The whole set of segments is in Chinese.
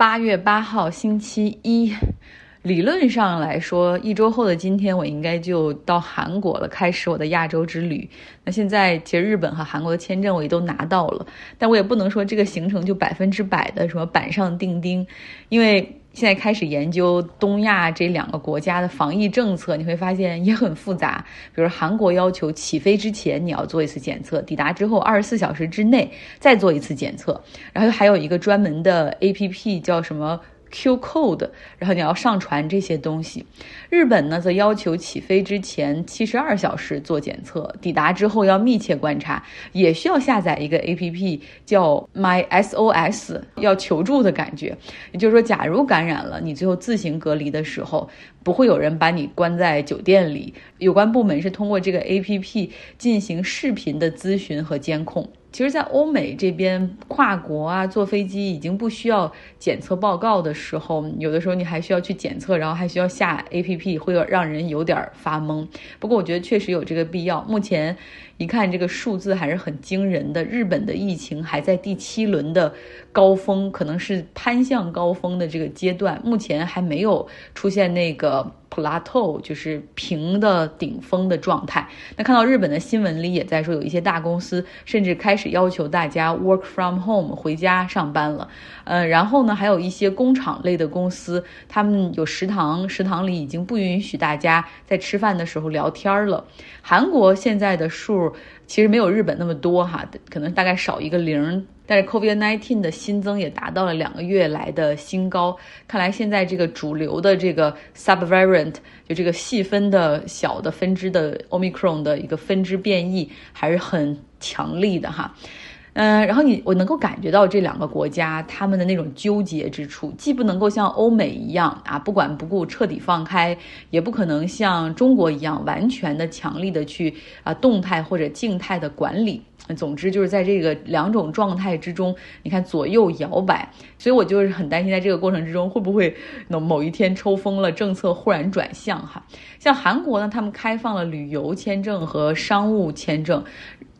八月八号，星期一。理论上来说，一周后的今天，我应该就到韩国了，开始我的亚洲之旅。那现在其实日本和韩国的签证我也都拿到了，但我也不能说这个行程就百分之百的什么板上钉钉，因为现在开始研究东亚这两个国家的防疫政策，你会发现也很复杂。比如韩国要求起飞之前你要做一次检测，抵达之后二十四小时之内再做一次检测，然后还有一个专门的 APP 叫什么？Q code，然后你要上传这些东西。日本呢，则要求起飞之前七十二小时做检测，抵达之后要密切观察，也需要下载一个 APP 叫 My SOS，要求助的感觉。也就是说，假如感染了，你最后自行隔离的时候，不会有人把你关在酒店里。有关部门是通过这个 APP 进行视频的咨询和监控。其实，在欧美这边跨国啊，坐飞机已经不需要检测报告的时候，有的时候你还需要去检测，然后还需要下 APP，会让人有点发懵。不过，我觉得确实有这个必要。目前一看，这个数字还是很惊人的。日本的疫情还在第七轮的高峰，可能是攀向高峰的这个阶段，目前还没有出现那个。Plateau 就是平的顶峰的状态。那看到日本的新闻里也在说，有一些大公司甚至开始要求大家 work from home 回家上班了。呃，然后呢，还有一些工厂类的公司，他们有食堂，食堂里已经不允许大家在吃饭的时候聊天了。韩国现在的数其实没有日本那么多哈，可能大概少一个零。但是 COVID-19 的新增也达到了两个月来的新高，看来现在这个主流的这个 subvariant 就这个细分的小的分支的 Omicron 的一个分支变异还是很强力的哈。嗯，然后你我能够感觉到这两个国家他们的那种纠结之处，既不能够像欧美一样啊不管不顾彻底放开，也不可能像中国一样完全的强力的去啊动态或者静态的管理。总之就是在这个两种状态之中，你看左右摇摆，所以我就是很担心，在这个过程之中会不会某某一天抽风了，政策忽然转向哈。像韩国呢，他们开放了旅游签证和商务签证。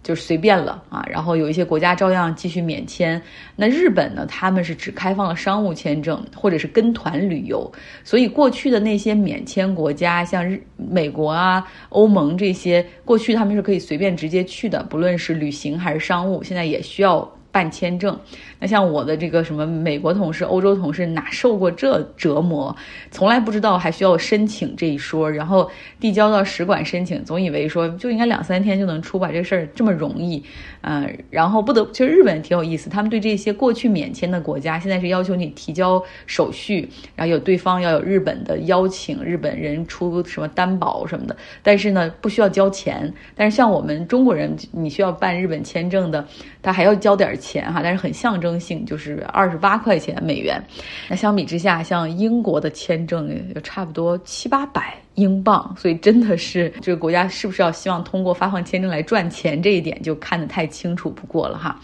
就是随便了啊，然后有一些国家照样继续免签。那日本呢？他们是只开放了商务签证或者是跟团旅游，所以过去的那些免签国家，像日、美国啊、欧盟这些，过去他们是可以随便直接去的，不论是旅行还是商务，现在也需要。办签证，那像我的这个什么美国同事、欧洲同事，哪受过这折磨？从来不知道还需要申请这一说，然后递交到使馆申请，总以为说就应该两三天就能出，吧这事儿这么容易，嗯，然后不得，其实日本挺有意思，他们对这些过去免签的国家，现在是要求你提交手续，然后有对方要有日本的邀请，日本人出什么担保什么的，但是呢不需要交钱，但是像我们中国人，你需要办日本签证的，他还要交点。钱哈，但是很象征性，就是二十八块钱美元。那相比之下，像英国的签证就差不多七八百英镑，所以真的是这个国家是不是要希望通过发放签证来赚钱，这一点就看得太清楚不过了哈。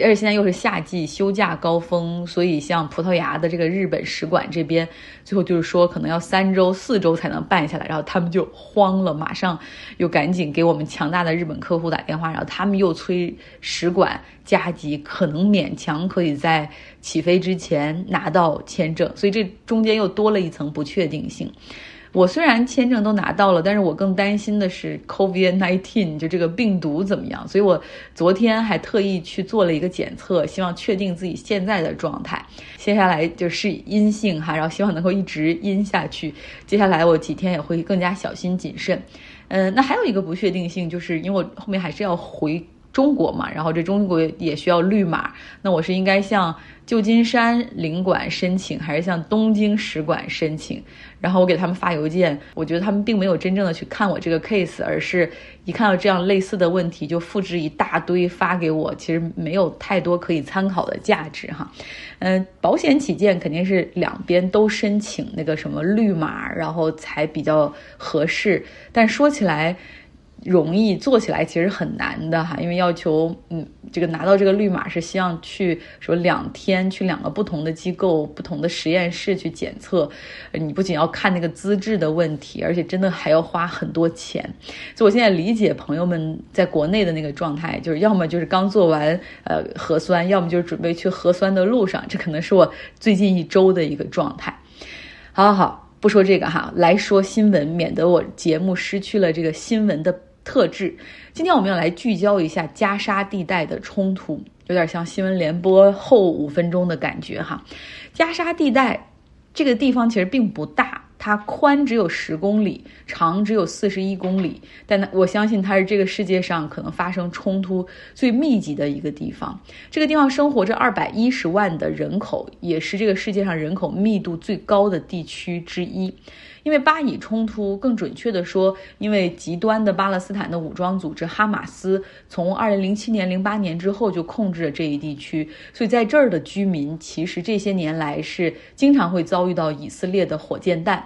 而且现在又是夏季休假高峰，所以像葡萄牙的这个日本使馆这边，最后就是说可能要三周、四周才能办下来，然后他们就慌了，马上又赶紧给我们强大的日本客户打电话，然后他们又催使馆加急，可能勉强可以在起飞之前拿到签证，所以这中间又多了一层不确定性。我虽然签证都拿到了，但是我更担心的是 COVID-19，就这个病毒怎么样？所以我昨天还特意去做了一个检测，希望确定自己现在的状态。接下来就是阴性哈，然后希望能够一直阴下去。接下来我几天也会更加小心谨慎。嗯，那还有一个不确定性，就是因为我后面还是要回。中国嘛，然后这中国也需要绿码，那我是应该向旧金山领馆申请，还是向东京使馆申请？然后我给他们发邮件，我觉得他们并没有真正的去看我这个 case，而是一看到这样类似的问题就复制一大堆发给我，其实没有太多可以参考的价值哈。嗯，保险起见，肯定是两边都申请那个什么绿码，然后才比较合适。但说起来。容易做起来其实很难的哈，因为要求嗯，这个拿到这个绿码是希望去说两天去两个不同的机构、不同的实验室去检测，你不仅要看那个资质的问题，而且真的还要花很多钱。所以我现在理解朋友们在国内的那个状态，就是要么就是刚做完呃核酸，要么就是准备去核酸的路上，这可能是我最近一周的一个状态。好好好，不说这个哈，来说新闻，免得我节目失去了这个新闻的。特质，今天我们要来聚焦一下加沙地带的冲突，有点像新闻联播后五分钟的感觉哈。加沙地带这个地方其实并不大。它宽只有十公里，长只有四十一公里，但它我相信它是这个世界上可能发生冲突最密集的一个地方。这个地方生活着二百一十万的人口，也是这个世界上人口密度最高的地区之一。因为巴以冲突，更准确的说，因为极端的巴勒斯坦的武装组织哈马斯从二零零七年、零八年之后就控制了这一地区，所以在这儿的居民其实这些年来是经常会遭遇到以色列的火箭弹。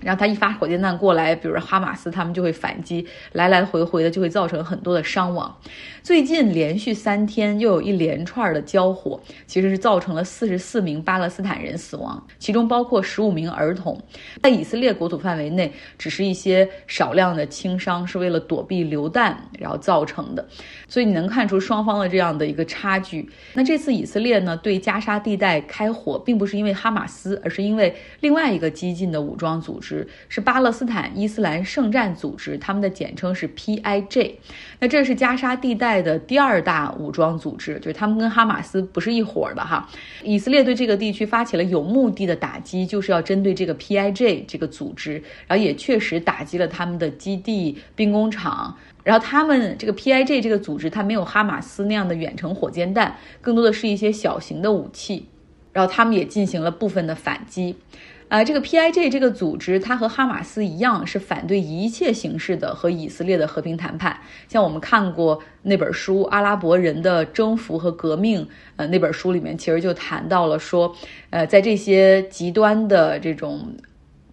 然后他一发火箭弹过来，比如说哈马斯他们就会反击，来来回回的就会造成很多的伤亡。最近连续三天又有一连串的交火，其实是造成了四十四名巴勒斯坦人死亡，其中包括十五名儿童。在以色列国土范围内，只是一些少量的轻伤，是为了躲避流弹然后造成的。所以你能看出双方的这样的一个差距。那这次以色列呢对加沙地带开火，并不是因为哈马斯，而是因为另外一个激进的武装组织。是巴勒斯坦伊斯兰圣战组织，他们的简称是 PIJ。那这是加沙地带的第二大武装组织，就是他们跟哈马斯不是一伙的哈。以色列对这个地区发起了有目的的打击，就是要针对这个 PIJ 这个组织，然后也确实打击了他们的基地、兵工厂。然后他们这个 PIJ 这个组织，它没有哈马斯那样的远程火箭弹，更多的是一些小型的武器。然后他们也进行了部分的反击。啊，这个 PIJ 这个组织，它和哈马斯一样，是反对一切形式的和以色列的和平谈判。像我们看过那本书《阿拉伯人的征服和革命》，呃，那本书里面其实就谈到了说，呃，在这些极端的这种。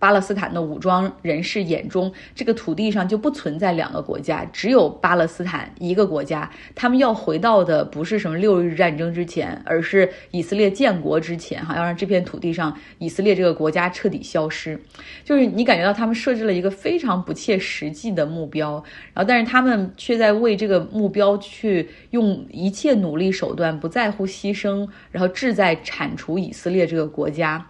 巴勒斯坦的武装人士眼中，这个土地上就不存在两个国家，只有巴勒斯坦一个国家。他们要回到的不是什么六日战争之前，而是以色列建国之前，哈，要让这片土地上以色列这个国家彻底消失。就是你感觉到他们设置了一个非常不切实际的目标，然后但是他们却在为这个目标去用一切努力手段，不在乎牺牲，然后志在铲除以色列这个国家。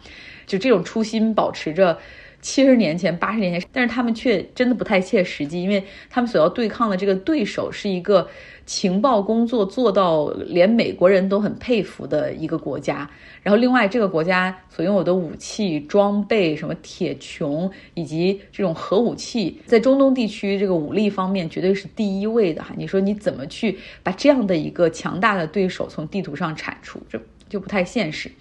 就这种初心保持着，七十年前、八十年前，但是他们却真的不太切实际，因为他们所要对抗的这个对手是一个情报工作做到连美国人都很佩服的一个国家。然后，另外这个国家所拥有的武器装备，什么铁穹以及这种核武器，在中东地区这个武力方面绝对是第一位的哈。你说你怎么去把这样的一个强大的对手从地图上铲除，这就不太现实。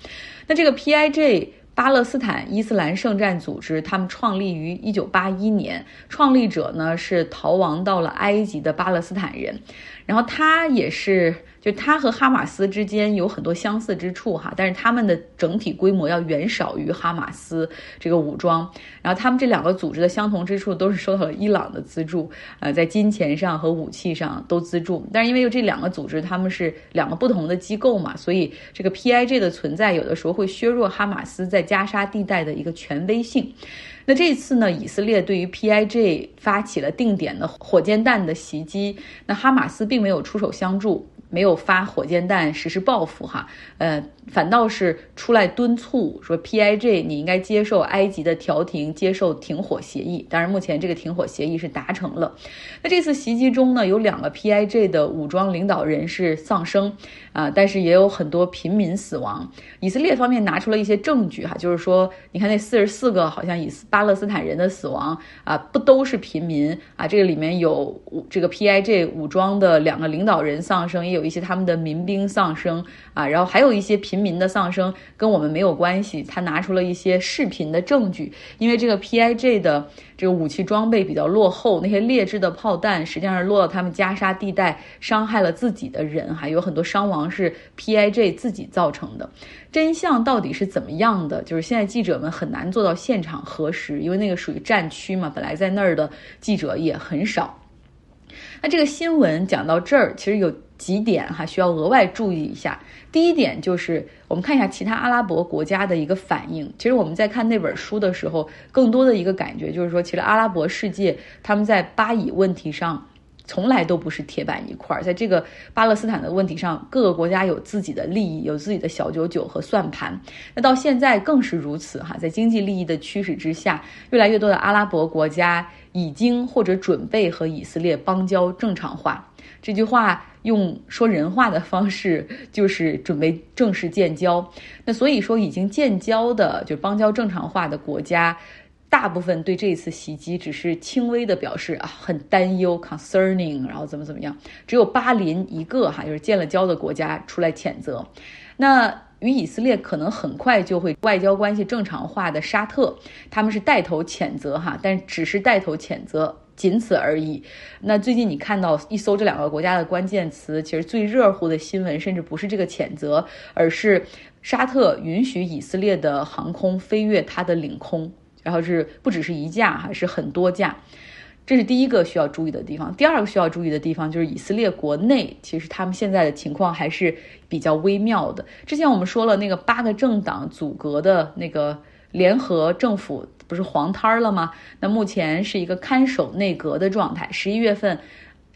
那这个 PIJ。巴勒斯坦伊斯兰圣战组织，他们创立于一九八一年，创立者呢是逃亡到了埃及的巴勒斯坦人，然后他也是。就它和哈马斯之间有很多相似之处哈，但是他们的整体规模要远少于哈马斯这个武装。然后他们这两个组织的相同之处都是受到了伊朗的资助，呃，在金钱上和武器上都资助。但是因为这两个组织他们是两个不同的机构嘛，所以这个 PIJ 的存在有的时候会削弱哈马斯在加沙地带的一个权威性。那这次呢，以色列对于 PIJ 发起了定点的火箭弹的袭击，那哈马斯并没有出手相助。没有发火箭弹实施报复，哈，呃，反倒是出来敦促说，PIJ 你应该接受埃及的调停，接受停火协议。当然，目前这个停火协议是达成了。那这次袭击中呢，有两个 PIJ 的武装领导人是丧生，啊，但是也有很多平民死亡。以色列方面拿出了一些证据，哈，就是说，你看那四十四个好像以巴勒斯坦人的死亡啊，不都是平民啊？这个里面有这个 PIJ 武装的两个领导人丧生，也有。一些他们的民兵丧生啊，然后还有一些平民的丧生，跟我们没有关系。他拿出了一些视频的证据，因为这个 PIJ 的这个武器装备比较落后，那些劣质的炮弹实际上是落到他们加沙地带，伤害了自己的人，还有很多伤亡是 PIJ 自己造成的。真相到底是怎么样的？就是现在记者们很难做到现场核实，因为那个属于战区嘛，本来在那儿的记者也很少。那这个新闻讲到这儿，其实有几点哈需要额外注意一下。第一点就是我们看一下其他阿拉伯国家的一个反应。其实我们在看那本书的时候，更多的一个感觉就是说，其实阿拉伯世界他们在巴以问题上。从来都不是铁板一块儿，在这个巴勒斯坦的问题上，各个国家有自己的利益，有自己的小九九和算盘。那到现在更是如此哈，在经济利益的驱使之下，越来越多的阿拉伯国家已经或者准备和以色列邦交正常化。这句话用说人话的方式，就是准备正式建交。那所以说，已经建交的就邦交正常化的国家。大部分对这一次袭击只是轻微的表示啊，很担忧，concerning，然后怎么怎么样。只有巴林一个哈，就是建了交的国家出来谴责。那与以色列可能很快就会外交关系正常化的沙特，他们是带头谴责哈，但只是带头谴责，仅此而已。那最近你看到一搜这两个国家的关键词，其实最热乎的新闻，甚至不是这个谴责，而是沙特允许以色列的航空飞越它的领空。然后是不只是一架哈，是很多架，这是第一个需要注意的地方。第二个需要注意的地方就是以色列国内，其实他们现在的情况还是比较微妙的。之前我们说了，那个八个政党阻隔的那个联合政府不是黄摊儿了吗？那目前是一个看守内阁的状态。十一月份，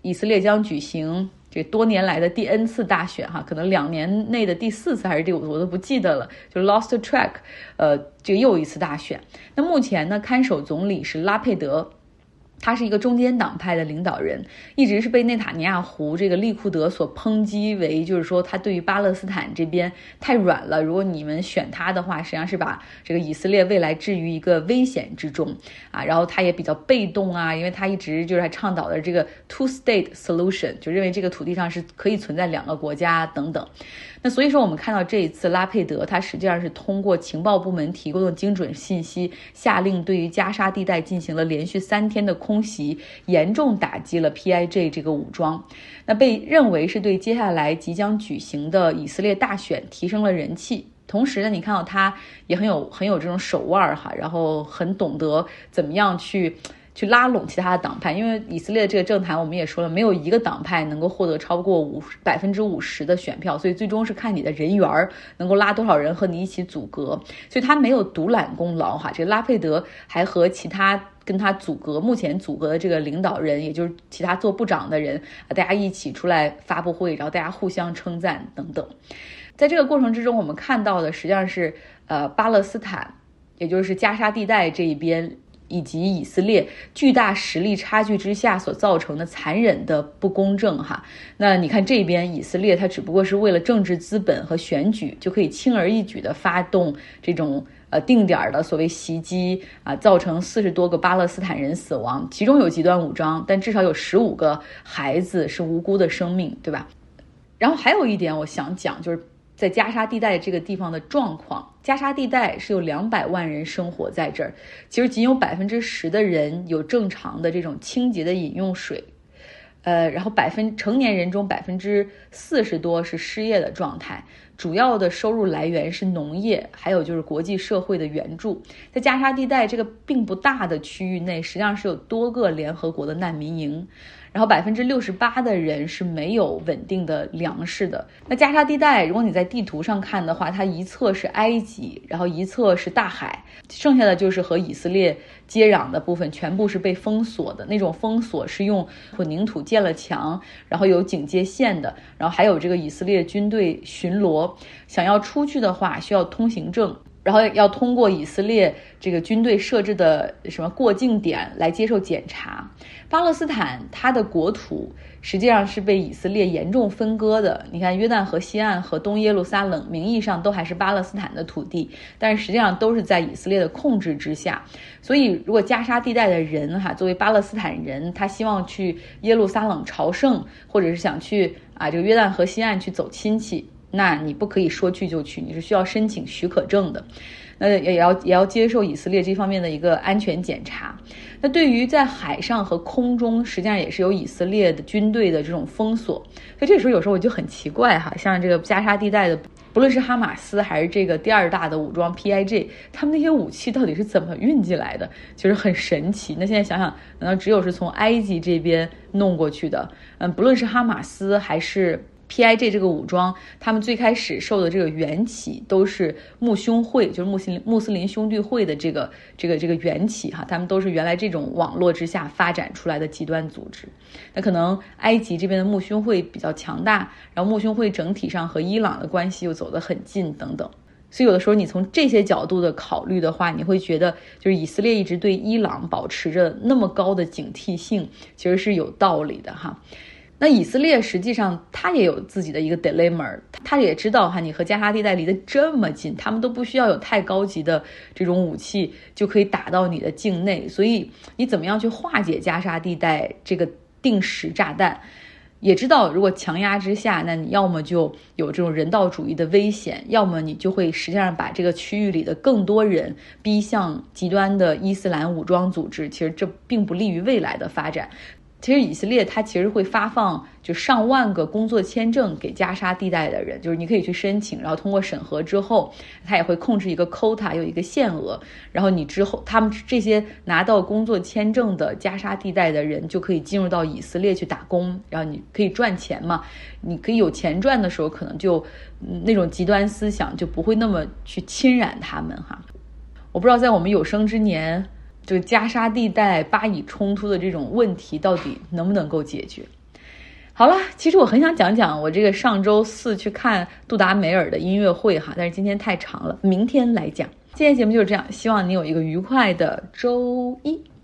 以色列将举行。这多年来的第 N 次大选，哈，可能两年内的第四次还是第五次，我都不记得了。就 lost track，呃，这又一次大选。那目前呢，看守总理是拉佩德。他是一个中间党派的领导人，一直是被内塔尼亚胡这个利库德所抨击为，就是说他对于巴勒斯坦这边太软了。如果你们选他的话，实际上是把这个以色列未来置于一个危险之中啊。然后他也比较被动啊，因为他一直就是还倡导的这个 two state solution，就认为这个土地上是可以存在两个国家等等。那所以说，我们看到这一次拉佩德，他实际上是通过情报部门提供的精准信息，下令对于加沙地带进行了连续三天的空袭，严重打击了 PIJ 这个武装。那被认为是对接下来即将举行的以色列大选提升了人气。同时呢，你看到他也很有很有这种手腕儿哈，然后很懂得怎么样去。去拉拢其他的党派，因为以色列这个政坛，我们也说了，没有一个党派能够获得超过五百分之五十的选票，所以最终是看你的人缘儿能够拉多少人和你一起阻隔。所以他没有独揽功劳哈，这个拉佩德还和其他跟他阻隔、目前阻隔的这个领导人，也就是其他做部长的人啊，大家一起出来发布会，然后大家互相称赞等等。在这个过程之中，我们看到的实际上是呃巴勒斯坦，也就是加沙地带这一边。以及以色列巨大实力差距之下所造成的残忍的不公正，哈，那你看这边以色列，它只不过是为了政治资本和选举，就可以轻而易举地发动这种呃定点的所谓袭击啊，造成四十多个巴勒斯坦人死亡，其中有极端武装，但至少有十五个孩子是无辜的生命，对吧？然后还有一点我想讲，就是。在加沙地带这个地方的状况，加沙地带是有两百万人生活在这儿，其实仅有百分之十的人有正常的这种清洁的饮用水，呃，然后百分成年人中百分之四十多是失业的状态，主要的收入来源是农业，还有就是国际社会的援助。在加沙地带这个并不大的区域内，实际上是有多个联合国的难民营。然后百分之六十八的人是没有稳定的粮食的。那加沙地带，如果你在地图上看的话，它一侧是埃及，然后一侧是大海，剩下的就是和以色列接壤的部分，全部是被封锁的。那种封锁是用混凝土建了墙，然后有警戒线的，然后还有这个以色列军队巡逻。想要出去的话，需要通行证。然后要通过以色列这个军队设置的什么过境点来接受检查。巴勒斯坦它的国土实际上是被以色列严重分割的。你看约旦河西岸和东耶路撒冷，名义上都还是巴勒斯坦的土地，但是实际上都是在以色列的控制之下。所以，如果加沙地带的人哈，作为巴勒斯坦人，他希望去耶路撒冷朝圣，或者是想去啊这个约旦河西岸去走亲戚。那你不可以说去就去，你是需要申请许可证的。那也要也要接受以色列这方面的一个安全检查。那对于在海上和空中，实际上也是有以色列的军队的这种封锁。所以这时候有时候我就很奇怪哈，像这个加沙地带的，不论是哈马斯还是这个第二大的武装 PIG，他们那些武器到底是怎么运进来的，就是很神奇。那现在想想，难道只有是从埃及这边弄过去的？嗯，不论是哈马斯还是。P.I.G 这个武装，他们最开始受的这个缘起都是穆兄会，就是穆斯林穆斯林兄弟会的这个这个这个缘起哈，他们都是原来这种网络之下发展出来的极端组织。那可能埃及这边的穆兄会比较强大，然后穆兄会整体上和伊朗的关系又走得很近等等，所以有的时候你从这些角度的考虑的话，你会觉得就是以色列一直对伊朗保持着那么高的警惕性，其实是有道理的哈。那以色列实际上他也有自己的一个 dilemma，他也知道哈，你和加沙地带离得这么近，他们都不需要有太高级的这种武器就可以打到你的境内，所以你怎么样去化解加沙地带这个定时炸弹？也知道如果强压之下，那你要么就有这种人道主义的危险，要么你就会实际上把这个区域里的更多人逼向极端的伊斯兰武装组织，其实这并不利于未来的发展。其实以色列它其实会发放就上万个工作签证给加沙地带的人，就是你可以去申请，然后通过审核之后，它也会控制一个 quota 有一个限额，然后你之后他们这些拿到工作签证的加沙地带的人就可以进入到以色列去打工，然后你可以赚钱嘛，你可以有钱赚的时候，可能就那种极端思想就不会那么去侵染他们哈。我不知道在我们有生之年。就加沙地带巴以冲突的这种问题到底能不能够解决？好了，其实我很想讲讲我这个上周四去看杜达梅尔的音乐会哈，但是今天太长了，明天来讲。今天节目就是这样，希望你有一个愉快的周一。